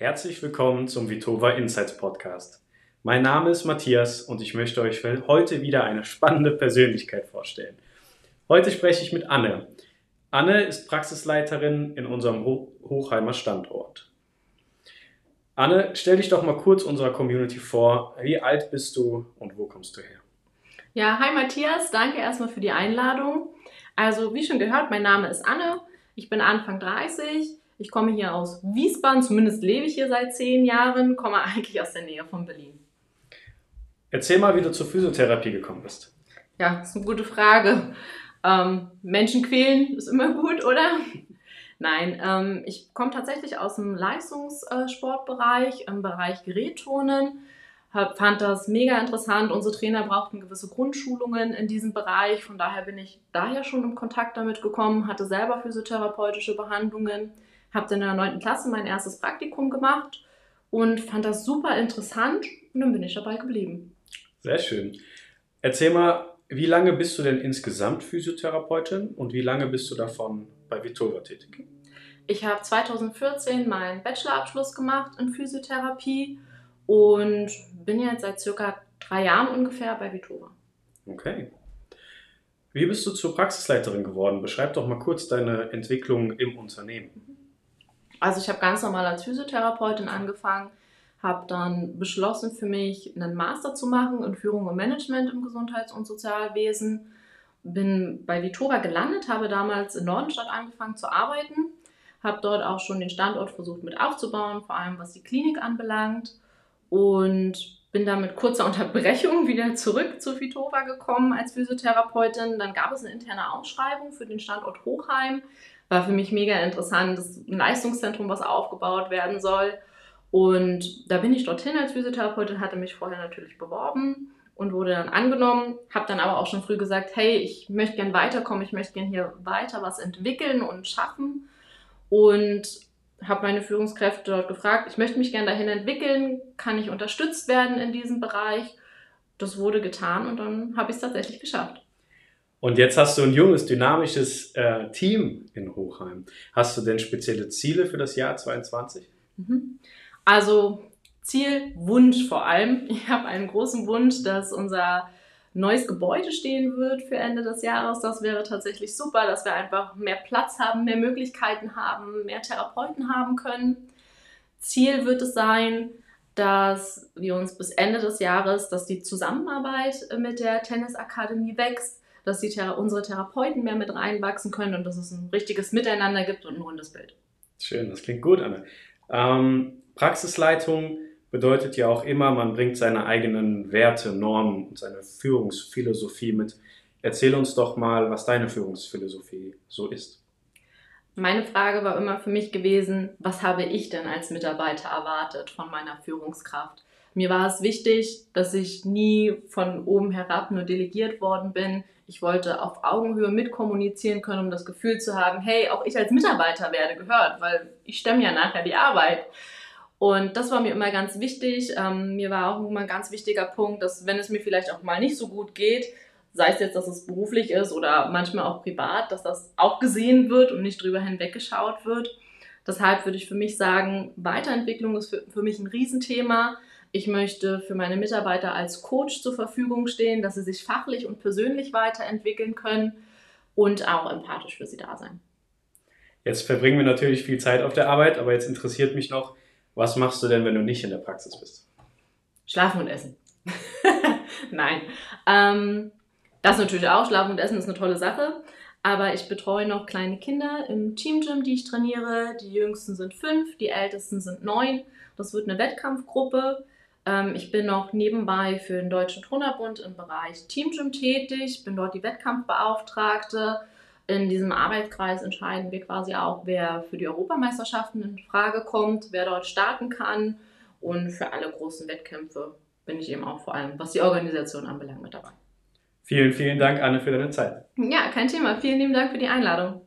Herzlich willkommen zum Vitova Insights Podcast. Mein Name ist Matthias und ich möchte euch heute wieder eine spannende Persönlichkeit vorstellen. Heute spreche ich mit Anne. Anne ist Praxisleiterin in unserem Hochheimer Standort. Anne, stell dich doch mal kurz unserer Community vor. Wie alt bist du und wo kommst du her? Ja, hi Matthias, danke erstmal für die Einladung. Also, wie schon gehört, mein Name ist Anne. Ich bin Anfang 30 ich komme hier aus Wiesbaden, zumindest lebe ich hier seit zehn Jahren, komme eigentlich aus der Nähe von Berlin. Erzähl mal, wie du zur Physiotherapie gekommen bist. Ja, das ist eine gute Frage. Ähm, Menschen quälen ist immer gut, oder? Nein, ähm, ich komme tatsächlich aus dem Leistungssportbereich, im Bereich Gerätturnen. Hab, fand das mega interessant. Unsere Trainer brauchten gewisse Grundschulungen in diesem Bereich. Von daher bin ich daher schon im Kontakt damit gekommen, hatte selber physiotherapeutische Behandlungen habe dann in der 9. Klasse mein erstes Praktikum gemacht und fand das super interessant und dann bin ich dabei geblieben. Sehr schön. Erzähl mal, wie lange bist du denn insgesamt Physiotherapeutin und wie lange bist du davon bei Vitova tätig? Ich habe 2014 meinen Bachelorabschluss gemacht in Physiotherapie und bin jetzt seit circa drei Jahren ungefähr bei Vitova. Okay. Wie bist du zur Praxisleiterin geworden? Beschreib doch mal kurz deine Entwicklung im Unternehmen. Also ich habe ganz normal als Physiotherapeutin angefangen, habe dann beschlossen für mich einen Master zu machen in Führung und Management im Gesundheits- und Sozialwesen. Bin bei Vitova gelandet, habe damals in Nordenstadt angefangen zu arbeiten, habe dort auch schon den Standort versucht mit aufzubauen, vor allem was die Klinik anbelangt und bin dann mit kurzer Unterbrechung wieder zurück zu Vitova gekommen als Physiotherapeutin. Dann gab es eine interne Ausschreibung für den Standort Hochheim war für mich mega interessant. Das ist ein Leistungszentrum, was aufgebaut werden soll. Und da bin ich dorthin als Physiotherapeutin, hatte mich vorher natürlich beworben und wurde dann angenommen. Habe dann aber auch schon früh gesagt, hey, ich möchte gern weiterkommen, ich möchte gern hier weiter was entwickeln und schaffen. Und habe meine Führungskräfte dort gefragt, ich möchte mich gern dahin entwickeln, kann ich unterstützt werden in diesem Bereich? Das wurde getan und dann habe ich es tatsächlich geschafft. Und jetzt hast du ein junges, dynamisches äh, Team in Hochheim. Hast du denn spezielle Ziele für das Jahr 2022? Mhm. Also Ziel, Wunsch vor allem. Ich habe einen großen Wunsch, dass unser neues Gebäude stehen wird für Ende des Jahres. Das wäre tatsächlich super, dass wir einfach mehr Platz haben, mehr Möglichkeiten haben, mehr Therapeuten haben können. Ziel wird es sein, dass wir uns bis Ende des Jahres, dass die Zusammenarbeit mit der Tennisakademie wächst, dass die, unsere Therapeuten mehr mit reinwachsen können und dass es ein richtiges Miteinander gibt und ein rundes Bild. Schön, das klingt gut, Anne. Ähm, Praxisleitung bedeutet ja auch immer, man bringt seine eigenen Werte, Normen und seine Führungsphilosophie mit. Erzähl uns doch mal, was deine Führungsphilosophie so ist. Meine Frage war immer für mich gewesen, was habe ich denn als Mitarbeiter erwartet von meiner Führungskraft? Mir war es wichtig, dass ich nie von oben herab nur delegiert worden bin. Ich wollte auf Augenhöhe mitkommunizieren können, um das Gefühl zu haben, hey, auch ich als Mitarbeiter werde gehört, weil ich stemme ja nachher die Arbeit. Und das war mir immer ganz wichtig. Ähm, mir war auch immer ein ganz wichtiger Punkt, dass wenn es mir vielleicht auch mal nicht so gut geht, sei es jetzt, dass es beruflich ist oder manchmal auch privat, dass das auch gesehen wird und nicht drüber hinweggeschaut wird. Deshalb würde ich für mich sagen, Weiterentwicklung ist für, für mich ein Riesenthema. Ich möchte für meine Mitarbeiter als Coach zur Verfügung stehen, dass sie sich fachlich und persönlich weiterentwickeln können und auch empathisch für sie da sein. Jetzt verbringen wir natürlich viel Zeit auf der Arbeit, aber jetzt interessiert mich noch, was machst du denn, wenn du nicht in der Praxis bist? Schlafen und essen. Nein. Ähm, das natürlich auch. Schlafen und Essen ist eine tolle Sache. Aber ich betreue noch kleine Kinder im Team Gym, die ich trainiere. Die jüngsten sind fünf, die ältesten sind neun. Das wird eine Wettkampfgruppe. Ähm, ich bin noch nebenbei für den Deutschen Turnerbund im Bereich Team Gym tätig, bin dort die Wettkampfbeauftragte. In diesem Arbeitskreis entscheiden wir quasi auch, wer für die Europameisterschaften in Frage kommt, wer dort starten kann. Und für alle großen Wettkämpfe bin ich eben auch vor allem, was die Organisation anbelangt, mit dabei. Vielen, vielen Dank, Anne, für deine Zeit. Ja, kein Thema. Vielen lieben Dank für die Einladung.